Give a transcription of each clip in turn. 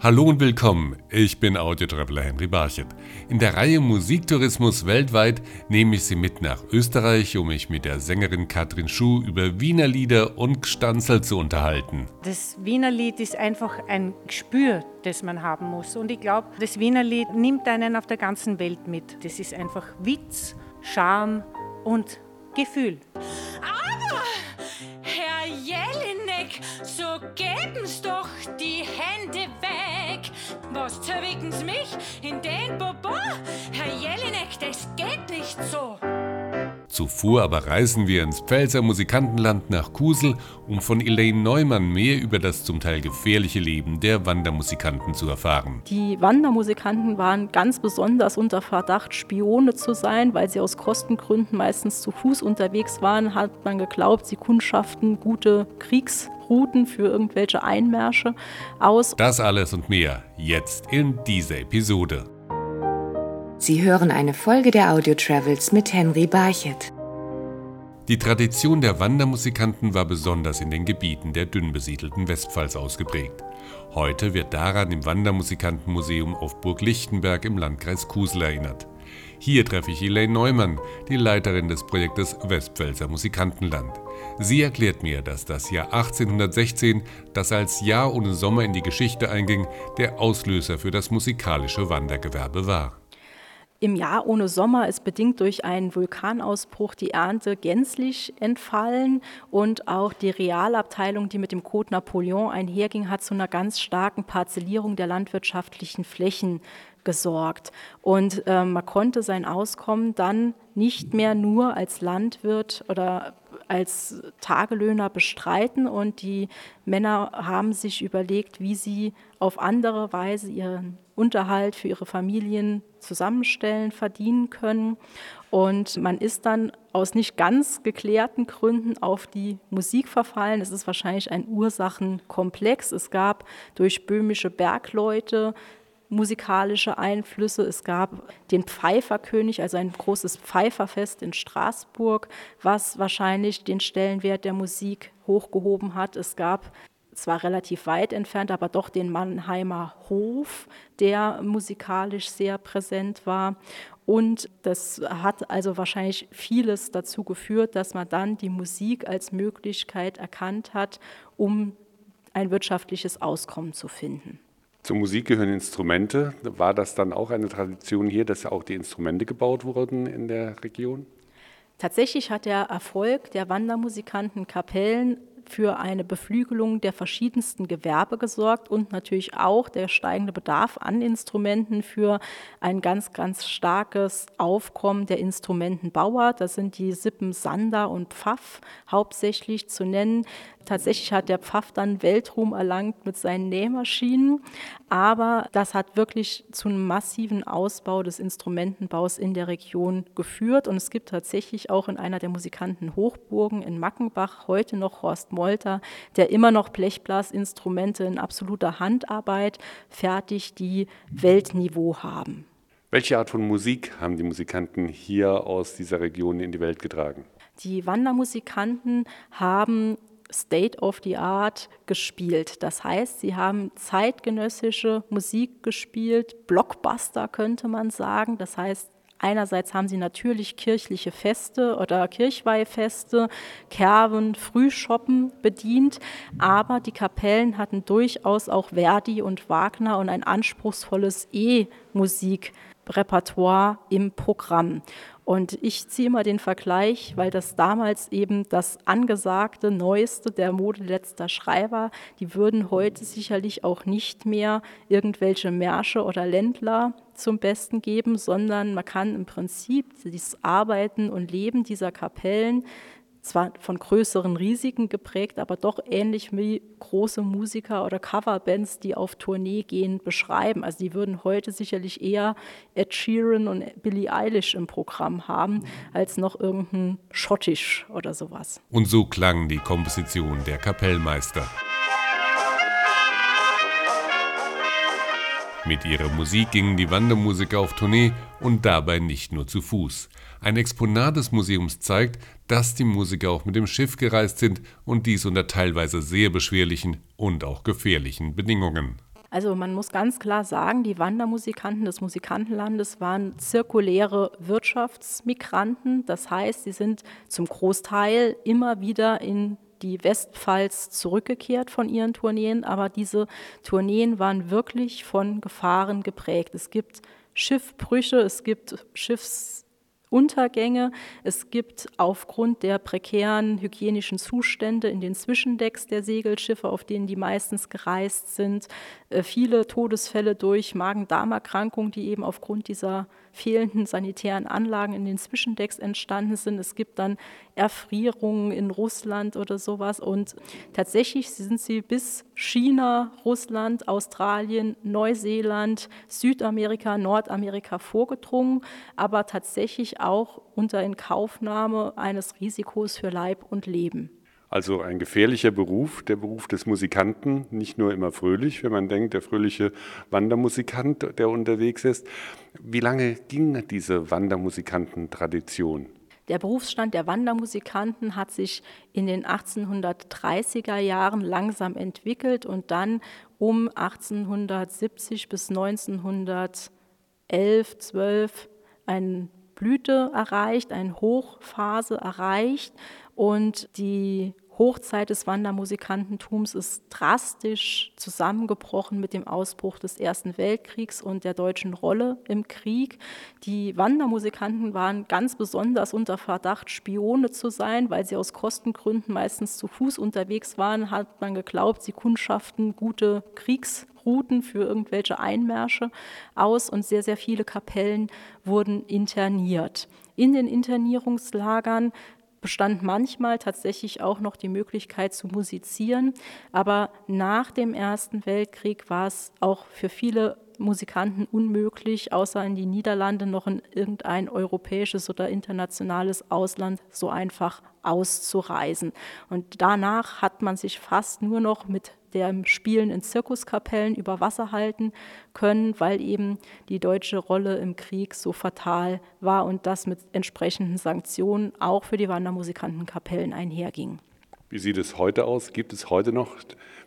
Hallo und willkommen, ich bin Audiotraveler Henry Barchet. In der Reihe Musiktourismus weltweit nehme ich Sie mit nach Österreich, um mich mit der Sängerin Katrin Schuh über Wiener Lieder und Gstanzl zu unterhalten. Das Wiener Lied ist einfach ein Gespür, das man haben muss. Und ich glaube, das Wiener Lied nimmt einen auf der ganzen Welt mit. Das ist einfach Witz, Charme und Gefühl. Aber, Herr Jelinek, so geben's doch die Hände weg. Was zerwicken's mich in den Bobo? Herr Jelinek, das geht nicht so. Zuvor aber reisen wir ins Pfälzer Musikantenland nach Kusel, um von Elaine Neumann mehr über das zum Teil gefährliche Leben der Wandermusikanten zu erfahren. Die Wandermusikanten waren ganz besonders unter Verdacht, Spione zu sein, weil sie aus Kostengründen meistens zu Fuß unterwegs waren, hat man geglaubt, sie kundschaften gute Kriegsrouten für irgendwelche Einmärsche aus. Das alles und mehr jetzt in dieser Episode. Sie hören eine Folge der Audio Travels mit Henry Barchet. Die Tradition der Wandermusikanten war besonders in den Gebieten der dünn besiedelten Westpfalz ausgeprägt. Heute wird daran im Wandermusikantenmuseum auf Burg Lichtenberg im Landkreis Kusel erinnert. Hier treffe ich Elaine Neumann, die Leiterin des Projektes Westpfälzer Musikantenland. Sie erklärt mir, dass das Jahr 1816, das als Jahr ohne Sommer in die Geschichte einging, der Auslöser für das musikalische Wandergewerbe war. Im Jahr ohne Sommer ist bedingt durch einen Vulkanausbruch die Ernte gänzlich entfallen und auch die Realabteilung, die mit dem Code Napoleon einherging, hat zu einer ganz starken Parzellierung der landwirtschaftlichen Flächen gesorgt. Und äh, man konnte sein Auskommen dann nicht mehr nur als Landwirt oder als Tagelöhner bestreiten und die Männer haben sich überlegt, wie sie auf andere Weise ihren Unterhalt für ihre Familien zusammenstellen, verdienen können. Und man ist dann aus nicht ganz geklärten Gründen auf die Musik verfallen. Es ist wahrscheinlich ein Ursachenkomplex. Es gab durch böhmische Bergleute musikalische Einflüsse. Es gab den Pfeiferkönig, also ein großes Pfeiferfest in Straßburg, was wahrscheinlich den Stellenwert der Musik hochgehoben hat. Es gab zwar relativ weit entfernt, aber doch den Mannheimer Hof, der musikalisch sehr präsent war. Und das hat also wahrscheinlich vieles dazu geführt, dass man dann die Musik als Möglichkeit erkannt hat, um ein wirtschaftliches Auskommen zu finden. Zur Musik gehören Instrumente. War das dann auch eine Tradition hier, dass auch die Instrumente gebaut wurden in der Region? Tatsächlich hat der Erfolg der Wandermusikanten Kapellen für eine Beflügelung der verschiedensten Gewerbe gesorgt und natürlich auch der steigende Bedarf an Instrumenten für ein ganz, ganz starkes Aufkommen der Instrumentenbauer. Das sind die Sippen Sander und Pfaff hauptsächlich zu nennen. Tatsächlich hat der Pfaff dann Weltruhm erlangt mit seinen Nähmaschinen, aber das hat wirklich zu einem massiven Ausbau des Instrumentenbaus in der Region geführt und es gibt tatsächlich auch in einer der Musikanten Hochburgen in Mackenbach heute noch Horst Molter, der immer noch Blechblasinstrumente in absoluter Handarbeit fertigt, die Weltniveau haben. Welche Art von Musik haben die Musikanten hier aus dieser Region in die Welt getragen? Die Wandermusikanten haben State of the Art gespielt. Das heißt, sie haben zeitgenössische Musik gespielt, Blockbuster könnte man sagen. Das heißt, Einerseits haben sie natürlich kirchliche Feste oder Kirchweihfeste, Kerben, Frühschoppen bedient, aber die Kapellen hatten durchaus auch Verdi und Wagner und ein anspruchsvolles E-Musikrepertoire im Programm. Und ich ziehe mal den Vergleich, weil das damals eben das angesagte, neueste der Mode letzter Schreiber, die würden heute sicherlich auch nicht mehr irgendwelche Märsche oder Ländler zum Besten geben, sondern man kann im Prinzip das Arbeiten und Leben dieser Kapellen zwar von größeren Risiken geprägt, aber doch ähnlich wie große Musiker oder Coverbands, die auf Tournee gehen, beschreiben. Also die würden heute sicherlich eher Ed Sheeran und Billie Eilish im Programm haben, als noch irgendein Schottisch oder sowas. Und so klang die Komposition der Kapellmeister. Mit ihrer Musik gingen die Wandermusiker auf Tournee und dabei nicht nur zu Fuß. Ein Exponat des Museums zeigt, dass die Musiker auch mit dem Schiff gereist sind und dies unter teilweise sehr beschwerlichen und auch gefährlichen Bedingungen. Also man muss ganz klar sagen, die Wandermusikanten des Musikantenlandes waren zirkuläre Wirtschaftsmigranten. Das heißt, sie sind zum Großteil immer wieder in die Westpfalz zurückgekehrt von ihren Tourneen, aber diese Tourneen waren wirklich von Gefahren geprägt. Es gibt Schiffbrüche, es gibt Schiffs Untergänge. Es gibt aufgrund der prekären hygienischen Zustände in den Zwischendecks der Segelschiffe, auf denen die meistens gereist sind, äh, viele Todesfälle durch Magen-Darm-Erkrankungen, die eben aufgrund dieser fehlenden sanitären Anlagen in den Zwischendecks entstanden sind. Es gibt dann Erfrierungen in Russland oder sowas. Und tatsächlich sind sie bis China, Russland, Australien, Neuseeland, Südamerika, Nordamerika vorgedrungen, aber tatsächlich auch unter Inkaufnahme eines Risikos für Leib und Leben. Also ein gefährlicher Beruf, der Beruf des Musikanten, nicht nur immer fröhlich, wenn man denkt, der fröhliche Wandermusikant, der unterwegs ist. Wie lange ging diese Wandermusikantentradition? Der Berufsstand der Wandermusikanten hat sich in den 1830er Jahren langsam entwickelt und dann um 1870 bis 1911, 12 eine Blüte erreicht, eine Hochphase erreicht und die Hochzeit des Wandermusikantentums ist drastisch zusammengebrochen mit dem Ausbruch des Ersten Weltkriegs und der deutschen Rolle im Krieg. Die Wandermusikanten waren ganz besonders unter Verdacht, Spione zu sein, weil sie aus Kostengründen meistens zu Fuß unterwegs waren, hat man geglaubt, sie kundschaften gute Kriegsrouten für irgendwelche Einmärsche aus und sehr, sehr viele Kapellen wurden interniert. In den Internierungslagern bestand manchmal tatsächlich auch noch die Möglichkeit zu musizieren. Aber nach dem Ersten Weltkrieg war es auch für viele Musikanten unmöglich, außer in die Niederlande noch in irgendein europäisches oder internationales Ausland so einfach auszureisen. Und danach hat man sich fast nur noch mit dem Spielen in Zirkuskapellen über Wasser halten können, weil eben die deutsche Rolle im Krieg so fatal war und das mit entsprechenden Sanktionen auch für die Wandermusikantenkapellen einherging. Wie sieht es heute aus? Gibt es heute noch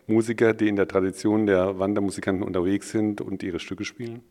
Musiker, die in der Tradition der Wandermusikanten unterwegs sind und ihre Stücke spielen?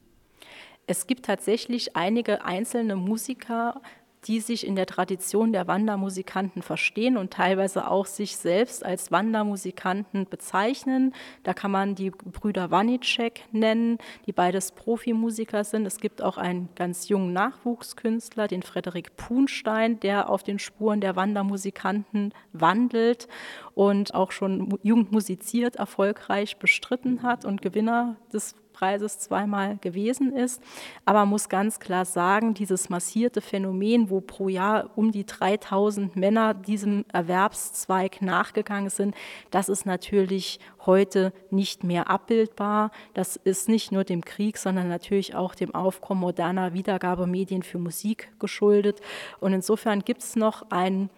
Es gibt tatsächlich einige einzelne Musiker, die sich in der Tradition der Wandermusikanten verstehen und teilweise auch sich selbst als Wandermusikanten bezeichnen. Da kann man die Brüder Wanicek nennen, die beides Profimusiker sind. Es gibt auch einen ganz jungen Nachwuchskünstler, den Frederik Punstein, der auf den Spuren der Wandermusikanten wandelt und auch schon jung musiziert erfolgreich bestritten hat und Gewinner des Preises zweimal gewesen ist. Aber man muss ganz klar sagen, dieses massierte Phänomen, wo pro Jahr um die 3000 Männer diesem Erwerbszweig nachgegangen sind, das ist natürlich heute nicht mehr abbildbar. Das ist nicht nur dem Krieg, sondern natürlich auch dem Aufkommen moderner Wiedergabemedien für Musik geschuldet. Und insofern gibt es noch ein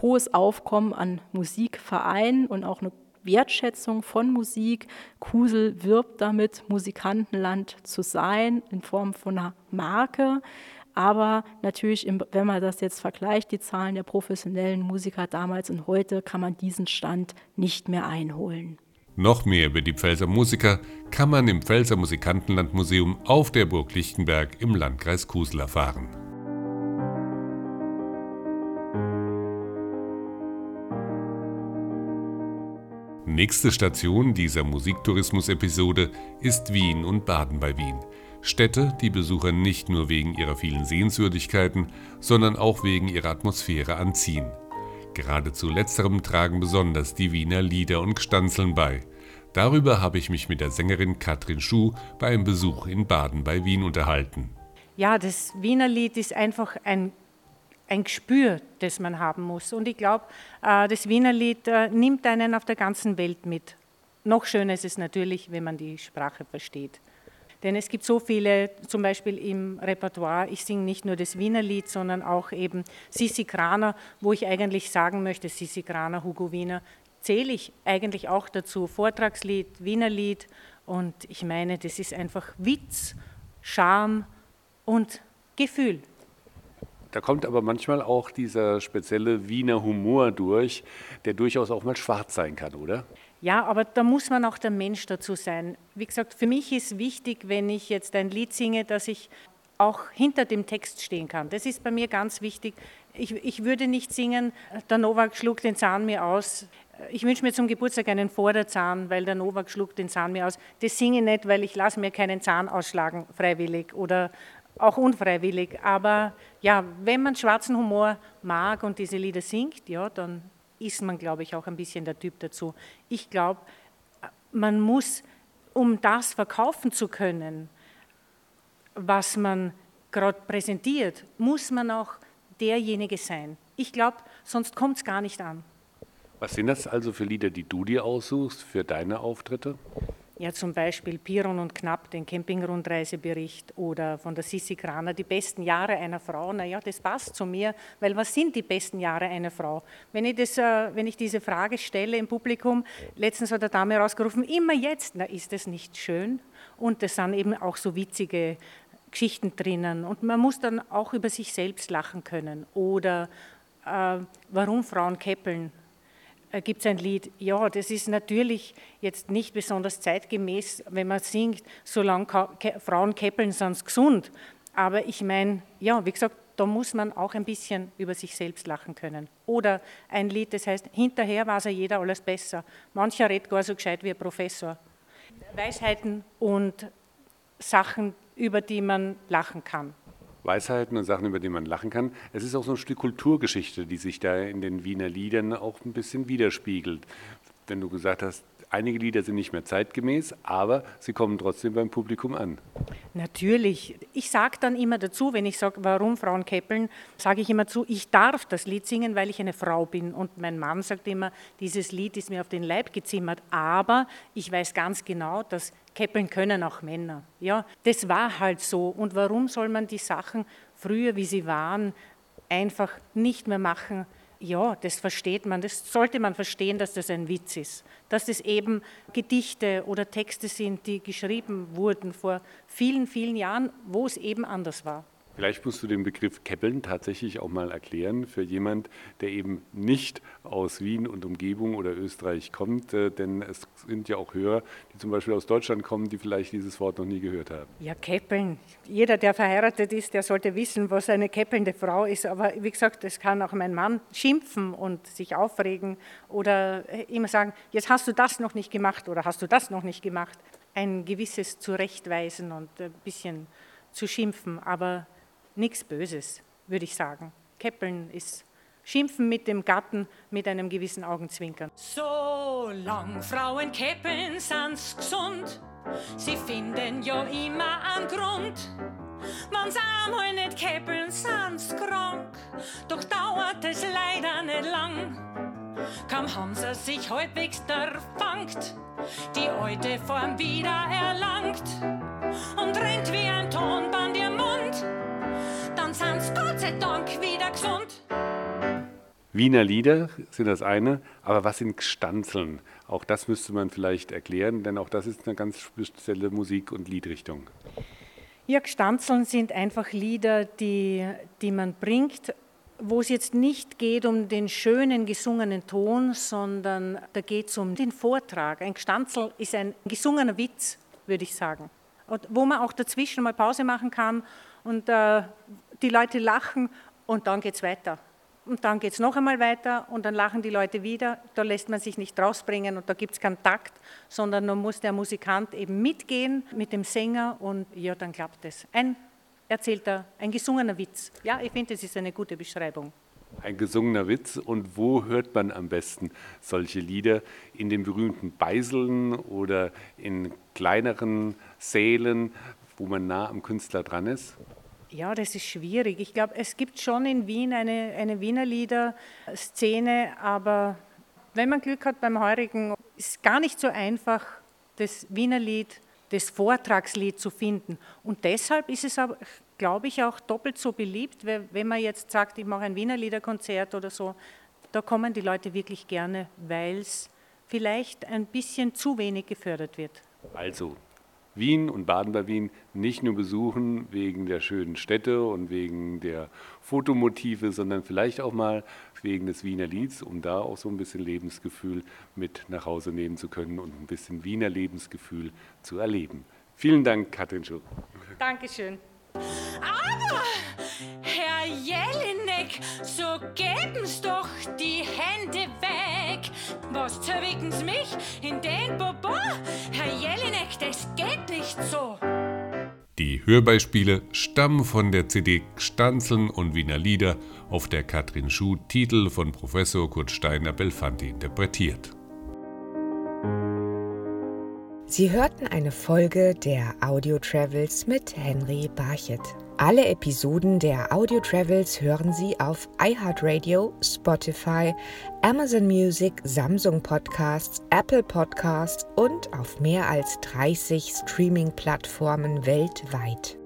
hohes Aufkommen an Musikvereinen und auch eine Wertschätzung von Musik. Kusel wirbt damit, Musikantenland zu sein in Form von einer Marke. Aber natürlich, wenn man das jetzt vergleicht, die Zahlen der professionellen Musiker damals und heute, kann man diesen Stand nicht mehr einholen. Noch mehr über die Pfälzer Musiker kann man im Pfälzer Musikantenlandmuseum auf der Burg Lichtenberg im Landkreis Kusel erfahren. Nächste Station dieser Musiktourismus-Episode ist Wien und Baden bei Wien. Städte, die Besucher nicht nur wegen ihrer vielen Sehenswürdigkeiten, sondern auch wegen ihrer Atmosphäre anziehen. Gerade zu letzterem tragen besonders die Wiener Lieder und Gstanzeln bei. Darüber habe ich mich mit der Sängerin Katrin Schuh bei einem Besuch in Baden bei Wien unterhalten. Ja, das Wiener Lied ist einfach ein ein Gespür, das man haben muss. Und ich glaube, äh, das Wiener Lied äh, nimmt einen auf der ganzen Welt mit. Noch schöner ist es natürlich, wenn man die Sprache versteht. Denn es gibt so viele, zum Beispiel im Repertoire, ich singe nicht nur das Wiener Lied, sondern auch eben Sissi Kraner, wo ich eigentlich sagen möchte, Sissi Kraner, Hugo Wiener, zähle ich eigentlich auch dazu. Vortragslied, Wiener Lied und ich meine, das ist einfach Witz, Charme und Gefühl. Da kommt aber manchmal auch dieser spezielle Wiener Humor durch, der durchaus auch mal schwarz sein kann, oder? Ja, aber da muss man auch der Mensch dazu sein. Wie gesagt, für mich ist wichtig, wenn ich jetzt ein Lied singe, dass ich auch hinter dem Text stehen kann. Das ist bei mir ganz wichtig. Ich, ich würde nicht singen, der Novak schlug den Zahn mir aus. Ich wünsche mir zum Geburtstag einen Vorderzahn, weil der Novak schlug den Zahn mir aus. Das singe ich nicht, weil ich lasse mir keinen Zahn ausschlagen, freiwillig oder auch unfreiwillig. Aber ja, wenn man schwarzen Humor mag und diese Lieder singt, ja, dann ist man, glaube ich, auch ein bisschen der Typ dazu. Ich glaube, man muss, um das verkaufen zu können, was man gerade präsentiert, muss man auch derjenige sein. Ich glaube, sonst kommt es gar nicht an. Was sind das also für Lieder, die du dir aussuchst für deine Auftritte? Ja, zum Beispiel Piron und Knapp, den Campingrundreisebericht oder von der Sissi Kraner, die besten Jahre einer Frau. Naja, das passt zu mir, weil was sind die besten Jahre einer Frau? Wenn ich, das, äh, wenn ich diese Frage stelle im Publikum, letztens hat der Dame rausgerufen, immer jetzt, na ist das nicht schön? Und das sind eben auch so witzige Geschichten drinnen. Und man muss dann auch über sich selbst lachen können. Oder äh, warum Frauen keppeln gibt es ein Lied, ja, das ist natürlich jetzt nicht besonders zeitgemäß, wenn man singt, solange Frauen keppeln, sie gesund. Aber ich meine, ja, wie gesagt, da muss man auch ein bisschen über sich selbst lachen können. Oder ein Lied, das heißt, hinterher weiß ja jeder alles besser. Mancher redet gar so gescheit wie ein Professor. Weisheiten und Sachen, über die man lachen kann. Weisheiten und Sachen, über die man lachen kann. Es ist auch so ein Stück Kulturgeschichte, die sich da in den Wiener Liedern auch ein bisschen widerspiegelt. Wenn du gesagt hast, einige Lieder sind nicht mehr zeitgemäß, aber sie kommen trotzdem beim Publikum an. Natürlich. Ich sage dann immer dazu, wenn ich sage, warum Frauen keppeln, sage ich immer zu, ich darf das Lied singen, weil ich eine Frau bin. Und mein Mann sagt immer, dieses Lied ist mir auf den Leib gezimmert, aber ich weiß ganz genau, dass Keppeln können auch Männer. Ja, das war halt so. Und warum soll man die Sachen früher, wie sie waren, einfach nicht mehr machen? Ja, das versteht man. Das sollte man verstehen, dass das ein Witz ist. Dass das eben Gedichte oder Texte sind, die geschrieben wurden vor vielen, vielen Jahren, wo es eben anders war. Vielleicht musst du den Begriff Keppeln tatsächlich auch mal erklären für jemand, der eben nicht aus Wien und Umgebung oder Österreich kommt, äh, denn es sind ja auch Hörer, die zum Beispiel aus Deutschland kommen, die vielleicht dieses Wort noch nie gehört haben. Ja, Keppeln. Jeder, der verheiratet ist, der sollte wissen, was eine keppelnde Frau ist. Aber wie gesagt, das kann auch mein Mann schimpfen und sich aufregen oder immer sagen, jetzt hast du das noch nicht gemacht oder hast du das noch nicht gemacht. Ein gewisses Zurechtweisen und ein bisschen zu schimpfen, aber nichts Böses, würde ich sagen. Keppeln ist Schimpfen mit dem Gatten mit einem gewissen Augenzwinkern. Solang Frauen keppeln, sind's gesund. Sie finden ja immer einen Grund. Wenn's einmal nicht keppeln, sind's krank. Doch dauert es leider nicht lang. Kaum haben sie sich halbwegs erfangt, die alte Form wieder erlangt und rennt wie ein Tonband Wiener Lieder sind das eine, aber was sind Gstanzeln? Auch das müsste man vielleicht erklären, denn auch das ist eine ganz spezielle Musik- und Liedrichtung. Ja, Gstanzeln sind einfach Lieder, die, die man bringt, wo es jetzt nicht geht um den schönen gesungenen Ton, sondern da geht es um den Vortrag. Ein Gstanzel ist ein gesungener Witz, würde ich sagen. Und wo man auch dazwischen mal Pause machen kann und äh, die Leute lachen und dann geht es weiter. Und dann geht es noch einmal weiter und dann lachen die Leute wieder. Da lässt man sich nicht rausbringen und da gibt es keinen Takt, sondern da muss der Musikant eben mitgehen mit dem Sänger und ja, dann klappt es. Ein erzählter, ein gesungener Witz. Ja, ich finde, das ist eine gute Beschreibung. Ein gesungener Witz. Und wo hört man am besten solche Lieder? In den berühmten Beiseln oder in kleineren Sälen, wo man nah am Künstler dran ist? Ja, das ist schwierig. Ich glaube, es gibt schon in Wien eine, eine Wiener Liederszene, aber wenn man Glück hat beim Heurigen, ist es gar nicht so einfach, das Wiener Lied, das Vortragslied zu finden. Und deshalb ist es, glaube ich, auch doppelt so beliebt, wenn man jetzt sagt, ich mache ein Wiener Liederkonzert oder so. Da kommen die Leute wirklich gerne, weil es vielleicht ein bisschen zu wenig gefördert wird. Also Wien und Baden bei Wien nicht nur besuchen wegen der schönen Städte und wegen der Fotomotive, sondern vielleicht auch mal wegen des Wiener Lieds, um da auch so ein bisschen Lebensgefühl mit nach Hause nehmen zu können und ein bisschen Wiener Lebensgefühl zu erleben. Vielen Dank, Katrin Schuh. Dankeschön. Aber, Herr Jelinek, so geben's doch die Hände weg. Was zerwicken's mich in den Bobo? Herr Jelinek, das geht nicht so. Die Hörbeispiele stammen von der CD Stanzeln und Wiener Lieder, auf der Katrin Schuh Titel von Professor Kurt Steiner Belfanti interpretiert. Sie hörten eine Folge der Audio Travels mit Henry Barchet. Alle Episoden der Audio Travels hören Sie auf iHeartRadio, Spotify, Amazon Music, Samsung Podcasts, Apple Podcasts und auf mehr als 30 Streaming-Plattformen weltweit.